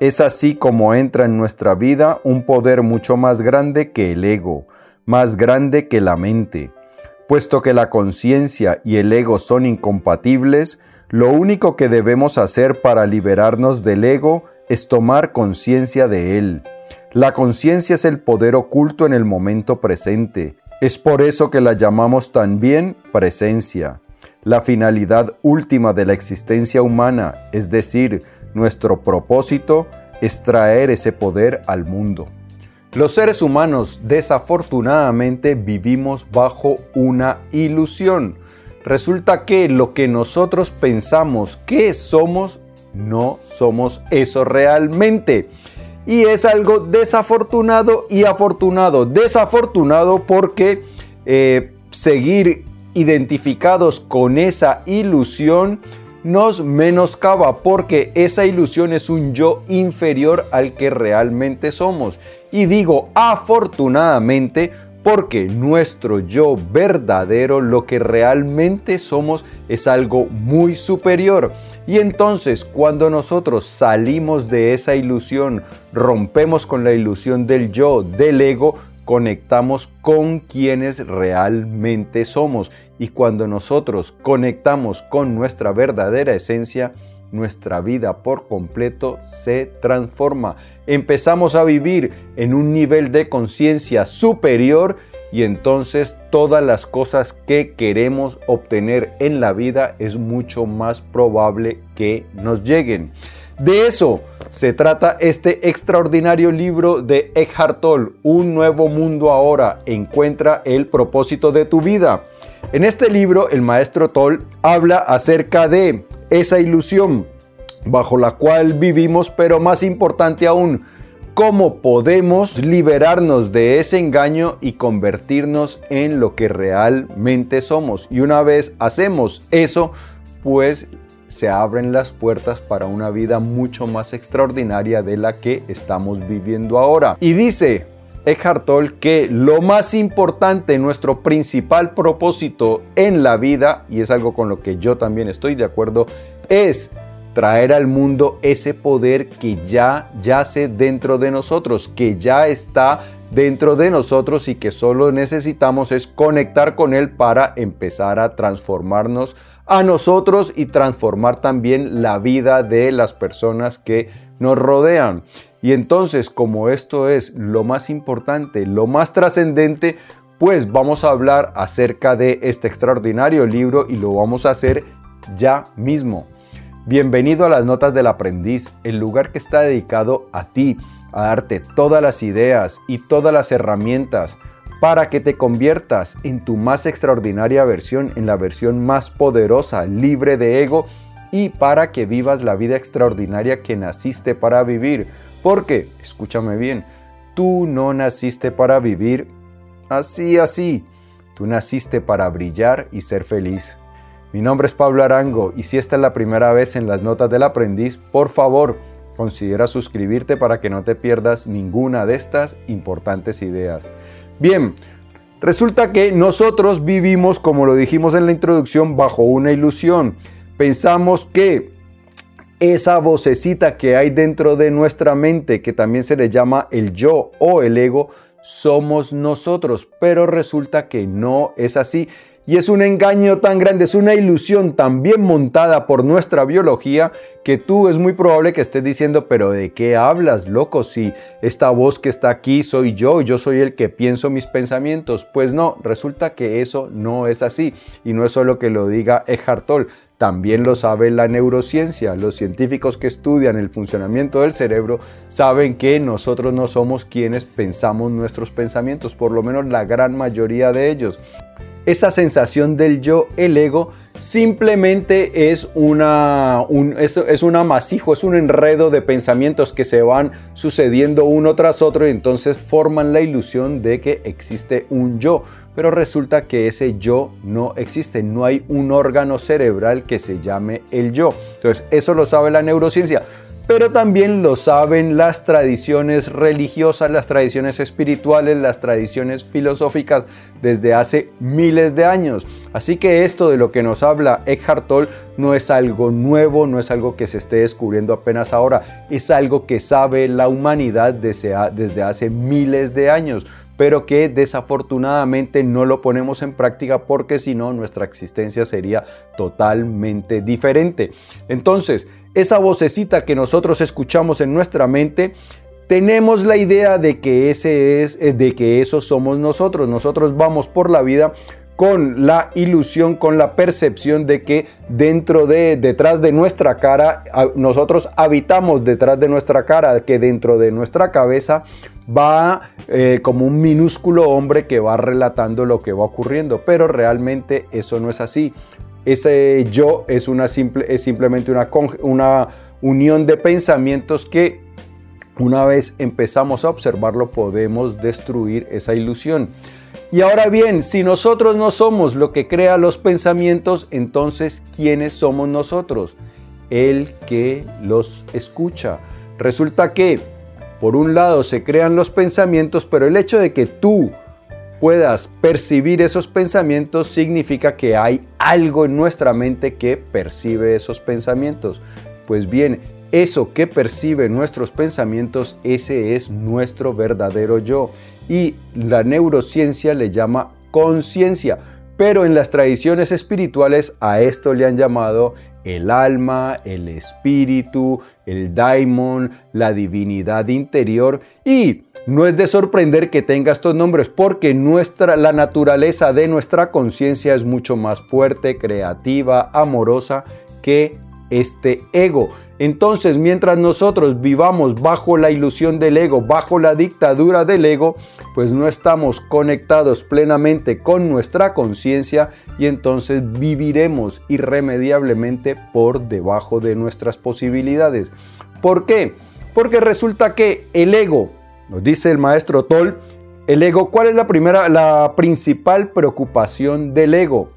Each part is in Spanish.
Es así como entra en nuestra vida un poder mucho más grande que el ego, más grande que la mente. Puesto que la conciencia y el ego son incompatibles, lo único que debemos hacer para liberarnos del ego es tomar conciencia de él. La conciencia es el poder oculto en el momento presente. Es por eso que la llamamos también presencia. La finalidad última de la existencia humana, es decir, nuestro propósito, es traer ese poder al mundo. Los seres humanos desafortunadamente vivimos bajo una ilusión. Resulta que lo que nosotros pensamos que somos, no somos eso realmente. Y es algo desafortunado y afortunado. Desafortunado porque eh, seguir identificados con esa ilusión nos menoscaba porque esa ilusión es un yo inferior al que realmente somos. Y digo afortunadamente porque nuestro yo verdadero, lo que realmente somos, es algo muy superior. Y entonces cuando nosotros salimos de esa ilusión, rompemos con la ilusión del yo, del ego, conectamos con quienes realmente somos. Y cuando nosotros conectamos con nuestra verdadera esencia, nuestra vida por completo se transforma. Empezamos a vivir en un nivel de conciencia superior y entonces todas las cosas que queremos obtener en la vida es mucho más probable que nos lleguen. De eso se trata este extraordinario libro de Eckhart Tolle, Un nuevo mundo ahora, encuentra el propósito de tu vida. En este libro el maestro Toll habla acerca de esa ilusión bajo la cual vivimos, pero más importante aún, cómo podemos liberarnos de ese engaño y convertirnos en lo que realmente somos. Y una vez hacemos eso, pues se abren las puertas para una vida mucho más extraordinaria de la que estamos viviendo ahora. Y dice Eckhart Tolle que lo más importante, nuestro principal propósito en la vida, y es algo con lo que yo también estoy de acuerdo, es traer al mundo ese poder que ya yace dentro de nosotros, que ya está dentro de nosotros y que solo necesitamos es conectar con él para empezar a transformarnos a nosotros y transformar también la vida de las personas que nos rodean. Y entonces, como esto es lo más importante, lo más trascendente, pues vamos a hablar acerca de este extraordinario libro y lo vamos a hacer ya mismo. Bienvenido a las Notas del Aprendiz, el lugar que está dedicado a ti, a darte todas las ideas y todas las herramientas para que te conviertas en tu más extraordinaria versión, en la versión más poderosa, libre de ego y para que vivas la vida extraordinaria que naciste para vivir. Porque, escúchame bien, tú no naciste para vivir así, así. Tú naciste para brillar y ser feliz. Mi nombre es Pablo Arango y si esta es la primera vez en las notas del aprendiz, por favor, considera suscribirte para que no te pierdas ninguna de estas importantes ideas. Bien, resulta que nosotros vivimos, como lo dijimos en la introducción, bajo una ilusión. Pensamos que esa vocecita que hay dentro de nuestra mente, que también se le llama el yo o el ego, somos nosotros, pero resulta que no es así. Y es un engaño tan grande, es una ilusión tan bien montada por nuestra biología que tú es muy probable que estés diciendo, pero ¿de qué hablas, loco? Si esta voz que está aquí soy yo, yo soy el que pienso mis pensamientos. Pues no, resulta que eso no es así. Y no es solo que lo diga Eckhart Tolle, también lo sabe la neurociencia. Los científicos que estudian el funcionamiento del cerebro saben que nosotros no somos quienes pensamos nuestros pensamientos, por lo menos la gran mayoría de ellos esa sensación del yo, el ego, simplemente es, una, un, es, es, un amasijo, es un enredo de pensamientos que se van sucediendo uno tras otro y entonces forman la ilusión de que existe un yo. Pero resulta que ese yo no existe, no hay un órgano cerebral que se llame el yo. Entonces, eso lo sabe la neurociencia. Pero también lo saben las tradiciones religiosas, las tradiciones espirituales, las tradiciones filosóficas desde hace miles de años. Así que esto de lo que nos habla Eckhart Tolle no es algo nuevo, no es algo que se esté descubriendo apenas ahora, es algo que sabe la humanidad desde, hace miles de años pero que desafortunadamente no lo ponemos en práctica porque si no nuestra existencia sería totalmente diferente. Entonces, esa vocecita que nosotros escuchamos en nuestra mente, tenemos la idea de que ese es eh, de que eso somos nosotros. Nosotros vamos por la vida con la ilusión, con la percepción de que dentro de, detrás de nuestra cara, nosotros habitamos detrás de nuestra cara, que dentro de nuestra cabeza va eh, como un minúsculo hombre que va relatando lo que va ocurriendo, pero realmente eso no es así. Ese yo es, una simple, es simplemente una, una unión de pensamientos que una vez empezamos a observarlo podemos destruir esa ilusión. Y ahora bien, si nosotros no somos lo que crea los pensamientos, entonces ¿quiénes somos nosotros? El que los escucha. Resulta que, por un lado, se crean los pensamientos, pero el hecho de que tú puedas percibir esos pensamientos significa que hay algo en nuestra mente que percibe esos pensamientos. Pues bien, eso que percibe nuestros pensamientos, ese es nuestro verdadero yo. Y la neurociencia le llama conciencia. Pero en las tradiciones espirituales a esto le han llamado el alma, el espíritu, el daimon, la divinidad interior y no es de sorprender que tenga estos nombres porque nuestra, la naturaleza de nuestra conciencia es mucho más fuerte, creativa, amorosa que este ego. Entonces, mientras nosotros vivamos bajo la ilusión del ego, bajo la dictadura del ego, pues no estamos conectados plenamente con nuestra conciencia y entonces viviremos irremediablemente por debajo de nuestras posibilidades. ¿Por qué? Porque resulta que el ego, nos dice el maestro Toll, el ego, ¿cuál es la primera, la principal preocupación del ego?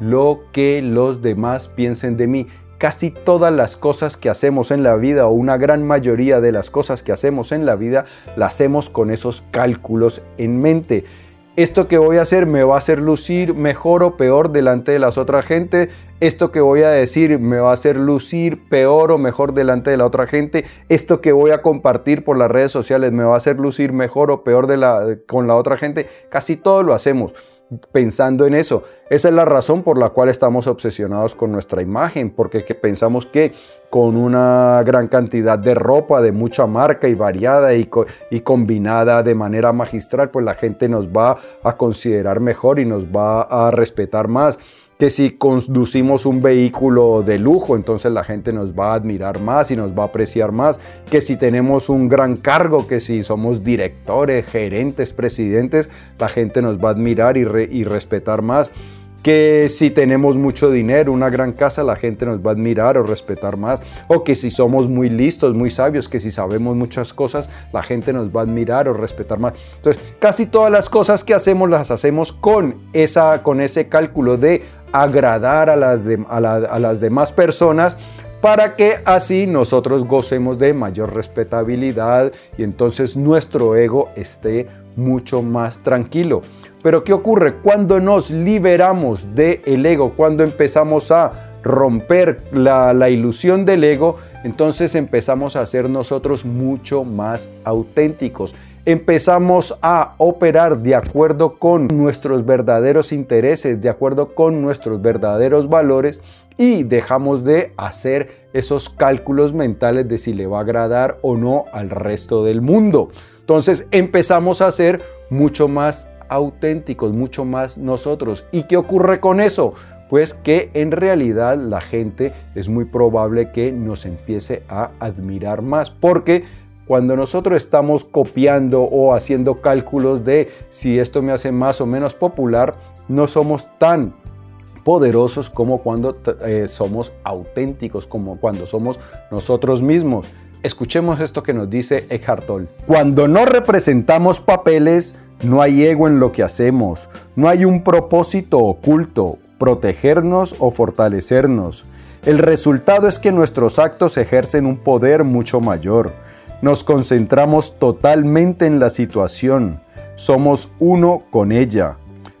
Lo que los demás piensen de mí casi todas las cosas que hacemos en la vida o una gran mayoría de las cosas que hacemos en la vida las hacemos con esos cálculos en mente. Esto que voy a hacer me va a hacer lucir mejor o peor delante de las otras gente. Esto que voy a decir me va a hacer lucir peor o mejor delante de la otra gente. Esto que voy a compartir por las redes sociales me va a hacer lucir mejor o peor de la, con la otra gente. Casi todo lo hacemos pensando en eso. Esa es la razón por la cual estamos obsesionados con nuestra imagen, porque pensamos que con una gran cantidad de ropa de mucha marca y variada y, y combinada de manera magistral, pues la gente nos va a considerar mejor y nos va a respetar más que si conducimos un vehículo de lujo, entonces la gente nos va a admirar más y nos va a apreciar más, que si tenemos un gran cargo, que si somos directores, gerentes, presidentes, la gente nos va a admirar y, respetar más que si tenemos mucho dinero, una gran casa, la gente nos va a admirar o respetar más, o que si somos muy listos, muy sabios, que si sabemos muchas cosas, la gente nos va a admirar o respetar más. Entonces, casi todas las cosas que hacemos las hacemos con, esa, con ese cálculo de agradar a las, a, las demás personas para que así nosotros gocemos de mayor respetabilidad y entonces nuestro ego esté mucho más tranquilo. Pero ¿qué ocurre? Cuando nos liberamos del el ego, cuando empezamos a romper la, la, ilusión del ego, entonces empezamos a ser nosotros mucho más auténticos empezamos a operar de acuerdo con nuestros verdaderos intereses, de acuerdo con nuestros verdaderos valores y dejamos de hacer esos cálculos mentales de si le va a agradar o no al resto del mundo. Entonces empezamos a ser mucho más auténticos, mucho más nosotros. ¿Y qué ocurre con eso? Pues que en realidad la gente es muy probable que nos empiece a admirar más porque cuando nosotros estamos copiando o haciendo cálculos de si esto me hace más o menos popular, no somos tan poderosos como cuando eh, somos auténticos, como cuando somos nosotros mismos. Escuchemos esto que nos dice Eckhart Tolle. Cuando no representamos papeles, no hay ego en lo que hacemos, no hay un propósito oculto, protegernos o fortalecernos. El resultado es que nuestros actos ejercen un poder mucho mayor. Nos concentramos totalmente en la situación. Somos uno con ella.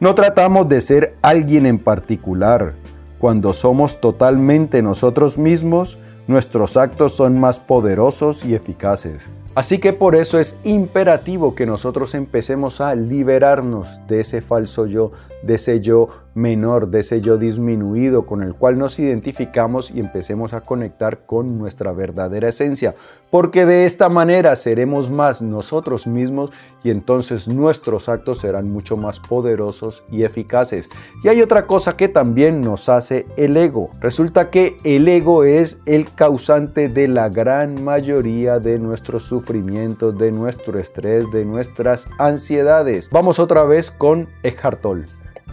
No tratamos de ser alguien en particular. Cuando somos totalmente nosotros mismos, nuestros actos son más poderosos y eficaces. Así que por eso es imperativo que nosotros empecemos a liberarnos de ese falso yo, de ese yo menor, de ese yo disminuido con el cual nos identificamos y empecemos a conectar con nuestra verdadera esencia, porque de esta manera seremos más nosotros mismos y entonces nuestros actos serán mucho más poderosos y eficaces. Y hay otra cosa que también nos hace el ego. Resulta que el ego es el causante de la gran mayoría de nuestros sufrimientos, de nuestro estrés, de nuestras ansiedades. Vamos otra vez con Eckhart Tolle.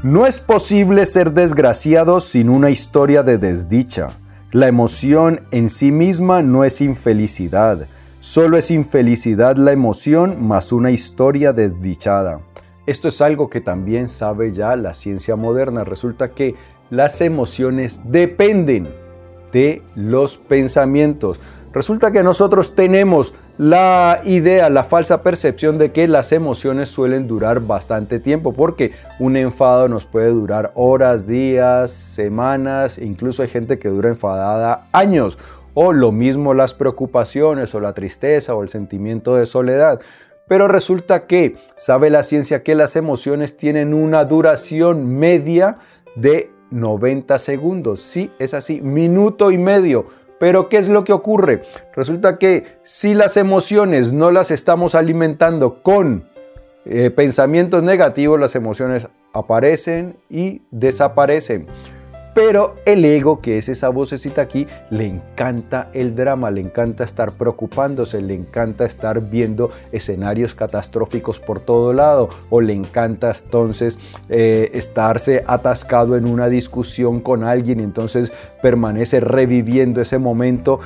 No es posible ser desgraciado sin una historia de desdicha. La emoción en sí misma no es infelicidad, solo es infelicidad la emoción más una historia desdichada. Esto es algo que también sabe ya la ciencia moderna. Resulta que las emociones dependen de los pensamientos. Resulta que nosotros tenemos la idea, la falsa percepción de que las emociones suelen durar bastante tiempo, porque un enfado nos puede durar horas, días, semanas, incluso hay gente que dura enfadada años, o lo mismo las preocupaciones o la tristeza o el sentimiento de soledad. Pero resulta que sabe la ciencia que las emociones tienen una duración media de 90 segundos. Sí, es así, minuto y medio pero ¿qué es lo que ocurre? Resulta que si las emociones no las estamos alimentando con eh, pensamientos negativos, las emociones aparecen y desaparecen. Pero el ego, que es esa vocecita aquí, le encanta el drama, le encanta estar preocupándose, le encanta estar viendo escenarios catastróficos por todo lado, o le encanta entonces eh, estarse atascado en una discusión con alguien y entonces permanece reviviendo ese momento,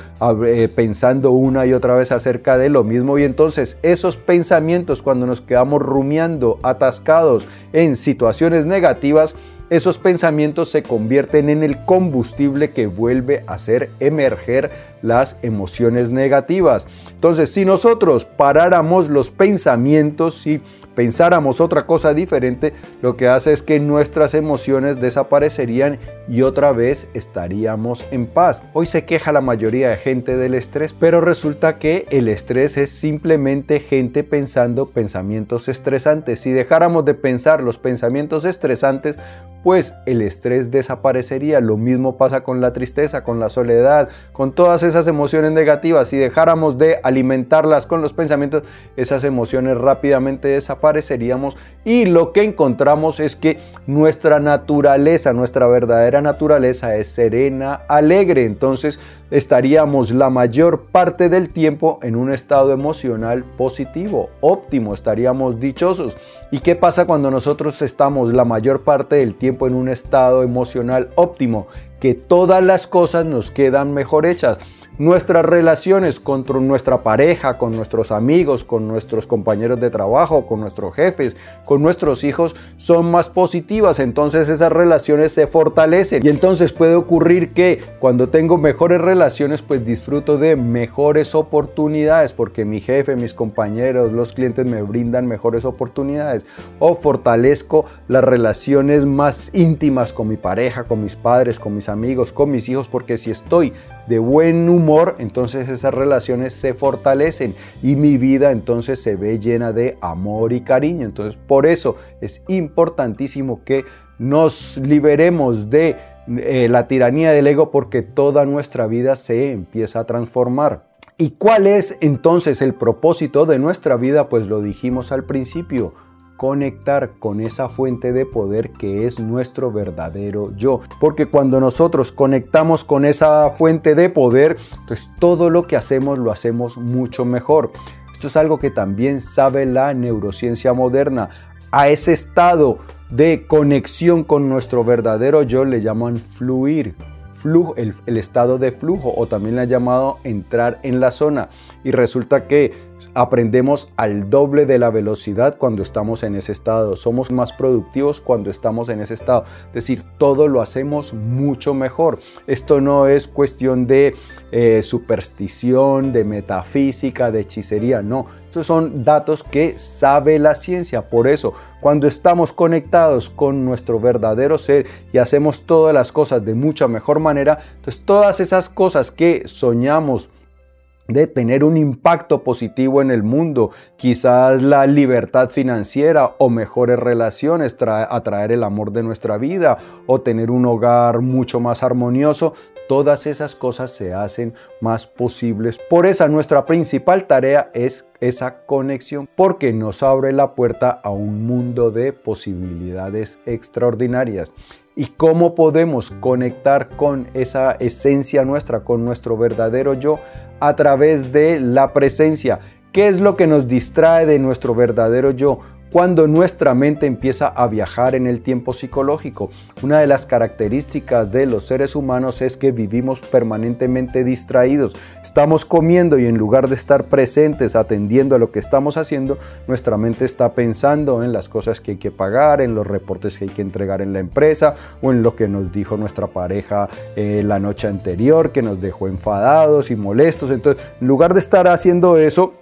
eh, pensando una y otra vez acerca de lo mismo. Y entonces esos pensamientos, cuando nos quedamos rumiando, atascados en situaciones negativas, esos pensamientos se convierten en el combustible que vuelve a hacer emerger las emociones negativas. Entonces, si nosotros paráramos los pensamientos y pensáramos otra cosa diferente, lo que hace es que nuestras emociones desaparecerían y otra vez estaríamos en paz. Hoy se queja la mayoría de gente del estrés, pero resulta que el estrés es simplemente gente pensando pensamientos estresantes. Si dejáramos de pensar los pensamientos estresantes, pues el estrés desaparecería. Lo mismo pasa con la tristeza, con la soledad, con todas esas emociones negativas, si dejáramos de alimentarlas con los pensamientos, esas emociones rápidamente desapareceríamos y lo que encontramos es que nuestra naturaleza, nuestra verdadera naturaleza es serena, alegre, entonces estaríamos la mayor parte del tiempo en un estado emocional positivo, óptimo, estaríamos dichosos. ¿Y qué pasa cuando nosotros estamos la mayor parte del tiempo en un estado emocional óptimo? Que todas las cosas nos quedan mejor hechas nuestras relaciones con nuestra pareja, con nuestros amigos, con nuestros compañeros de trabajo, con nuestros jefes, con nuestros hijos son más positivas, entonces esas relaciones se fortalecen. Y entonces puede ocurrir que cuando tengo mejores relaciones pues disfruto de mejores oportunidades porque mi jefe, mis compañeros, los clientes me brindan mejores oportunidades. O fortalezco las relaciones más íntimas con mi pareja, con mis padres, con mis amigos, con mis hijos porque si estoy de buen humor entonces esas relaciones se fortalecen y mi vida entonces se ve llena de amor y cariño. Entonces por eso es importantísimo que nos liberemos de eh, la tiranía del ego porque toda nuestra vida se empieza a transformar. ¿Y cuál es entonces el propósito de nuestra vida? Pues lo dijimos al principio conectar con esa fuente de poder que es nuestro verdadero yo. Porque cuando nosotros conectamos con esa fuente de poder, pues todo lo que hacemos lo hacemos mucho mejor. Esto es algo que también sabe la neurociencia moderna. A ese estado de conexión con nuestro verdadero yo le llaman fluir. Flujo, el, el estado de flujo o también le han llamado entrar en la zona y resulta que aprendemos al doble de la velocidad cuando estamos en ese estado, somos más productivos cuando estamos en ese estado, es decir, todo lo hacemos mucho mejor. Esto no es cuestión de eh, superstición, de metafísica, de hechicería, no, estos son datos que sabe la ciencia, por eso cuando estamos conectados con nuestro verdadero ser y hacemos todas las cosas de mucha mejor manera, entonces todas esas cosas que soñamos, de tener un impacto positivo en el mundo, quizás la libertad financiera o mejores relaciones, atraer el amor de nuestra vida o tener un hogar mucho más armonioso, todas esas cosas se hacen más posibles. Por esa nuestra principal tarea es esa conexión, porque nos abre la puerta a un mundo de posibilidades extraordinarias y cómo podemos conectar con esa esencia nuestra, con nuestro verdadero yo a través de la presencia. ¿Qué es lo que nos distrae de nuestro verdadero yo? Cuando nuestra mente empieza a viajar en el tiempo psicológico. Una de las características de los seres humanos es que vivimos permanentemente distraídos. Estamos comiendo y en lugar de estar presentes atendiendo a lo que estamos haciendo, nuestra mente está pensando en las cosas que hay que pagar, en los reportes que hay que entregar en la empresa o en lo que nos dijo nuestra pareja eh, la noche anterior que nos dejó enfadados y molestos. Entonces, en lugar de estar haciendo eso,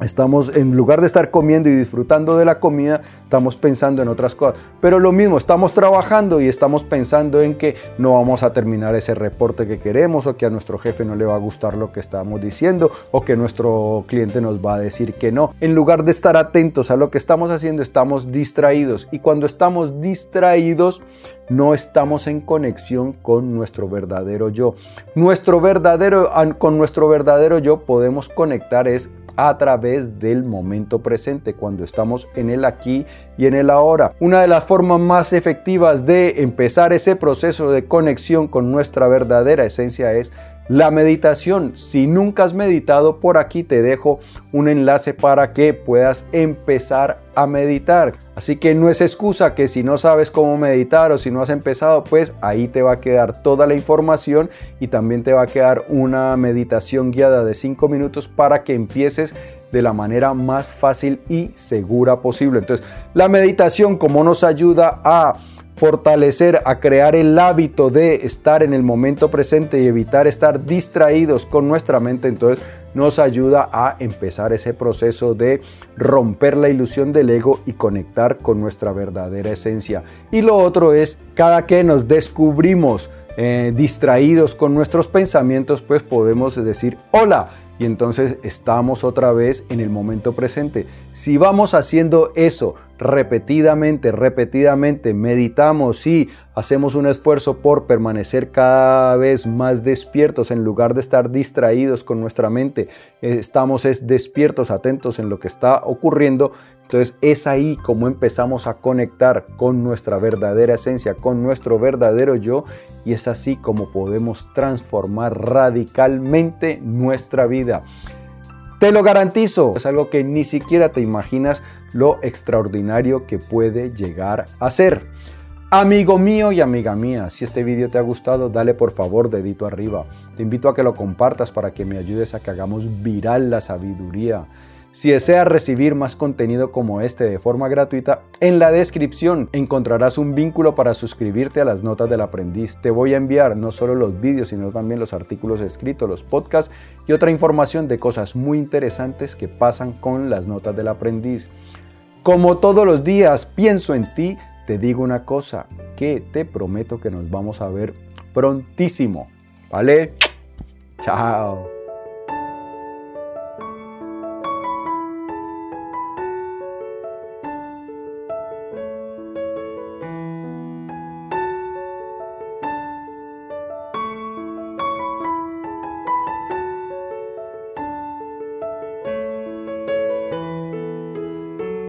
Estamos, en lugar de estar comiendo y disfrutando de la comida, estamos pensando en otras cosas. Pero lo mismo, estamos trabajando y estamos pensando en que no vamos a terminar ese reporte que queremos o que a nuestro jefe no le va a gustar lo que estamos diciendo o que nuestro cliente nos va a decir que no. En lugar de estar atentos a lo que estamos haciendo, estamos distraídos. Y cuando estamos distraídos, no estamos en conexión con nuestro verdadero yo. Nuestro verdadero, con nuestro verdadero yo podemos conectar es a través del momento presente, cuando estamos en el aquí y en el ahora. Una de las formas más efectivas de empezar ese proceso de conexión con nuestra verdadera esencia es la meditación. Si nunca has meditado, por aquí te dejo un enlace para que puedas empezar a meditar. Así que no es excusa que si no sabes cómo meditar o si no has empezado, pues ahí te va a quedar toda la información y también te va a quedar una meditación guiada de 5 minutos para que empieces de la manera más fácil y segura posible. Entonces, la meditación como nos ayuda a fortalecer, a crear el hábito de estar en el momento presente y evitar estar distraídos con nuestra mente, entonces nos ayuda a empezar ese proceso de romper la ilusión del ego y conectar con nuestra verdadera esencia. Y lo otro es, cada que nos descubrimos eh, distraídos con nuestros pensamientos, pues podemos decir, hola, y entonces estamos otra vez en el momento presente. Si vamos haciendo eso repetidamente, repetidamente, meditamos y hacemos un esfuerzo por permanecer cada vez más despiertos en lugar de estar distraídos con nuestra mente, estamos es despiertos, atentos en lo que está ocurriendo, entonces es ahí como empezamos a conectar con nuestra verdadera esencia, con nuestro verdadero yo y es así como podemos transformar radicalmente nuestra vida. Te lo garantizo, es algo que ni siquiera te imaginas lo extraordinario que puede llegar a ser. Amigo mío y amiga mía, si este vídeo te ha gustado, dale por favor dedito arriba. Te invito a que lo compartas para que me ayudes a que hagamos viral la sabiduría. Si deseas recibir más contenido como este de forma gratuita, en la descripción encontrarás un vínculo para suscribirte a las notas del aprendiz. Te voy a enviar no solo los vídeos, sino también los artículos escritos, los podcasts y otra información de cosas muy interesantes que pasan con las notas del aprendiz. Como todos los días pienso en ti, te digo una cosa, que te prometo que nos vamos a ver prontísimo. ¿Vale? Chao.